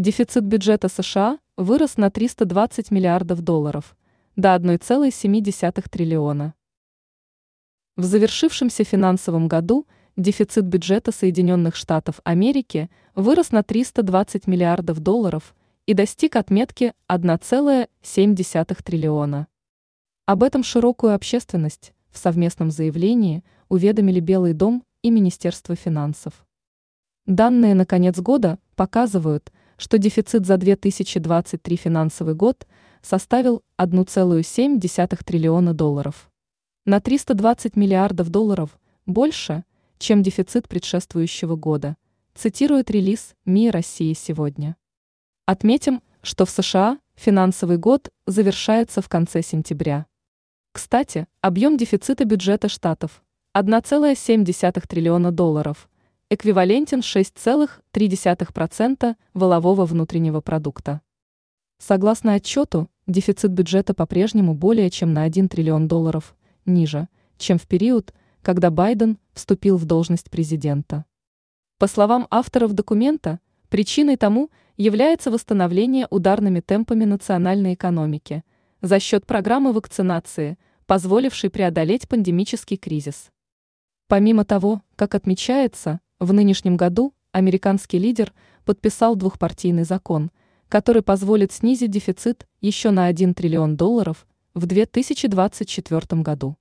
Дефицит бюджета США вырос на 320 миллиардов долларов, до 1,7 триллиона. В завершившемся финансовом году дефицит бюджета Соединенных Штатов Америки вырос на 320 миллиардов долларов и достиг отметки 1,7 триллиона. Об этом широкую общественность в совместном заявлении уведомили Белый дом и Министерство финансов. Данные на конец года показывают, что дефицит за 2023 финансовый год составил 1,7 триллиона долларов. На 320 миллиардов долларов больше, чем дефицит предшествующего года, цитирует релиз МИ России сегодня. Отметим, что в США финансовый год завершается в конце сентября. Кстати, объем дефицита бюджета штатов 1,7 триллиона долларов – эквивалентен 6,3% волового внутреннего продукта. Согласно отчету, дефицит бюджета по-прежнему более чем на 1 триллион долларов ниже, чем в период, когда Байден вступил в должность президента. По словам авторов документа, причиной тому является восстановление ударными темпами национальной экономики за счет программы вакцинации, позволившей преодолеть пандемический кризис. Помимо того, как отмечается, в нынешнем году американский лидер подписал двухпартийный закон, который позволит снизить дефицит еще на 1 триллион долларов в 2024 году.